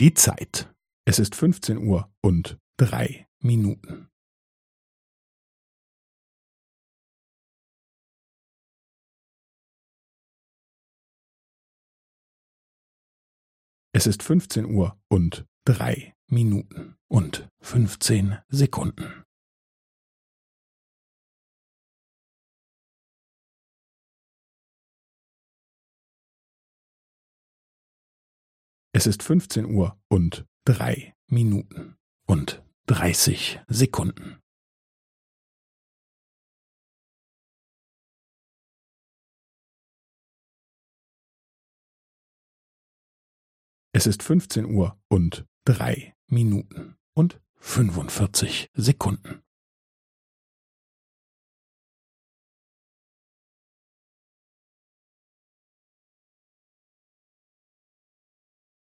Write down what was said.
Die Zeit. Es ist 15 Uhr und drei Minuten. Es ist 15 Uhr und drei Minuten und 15 Sekunden. Es ist 15 Uhr und drei Minuten und 30 Sekunden. Es ist 15 Uhr und drei Minuten und 45 Sekunden.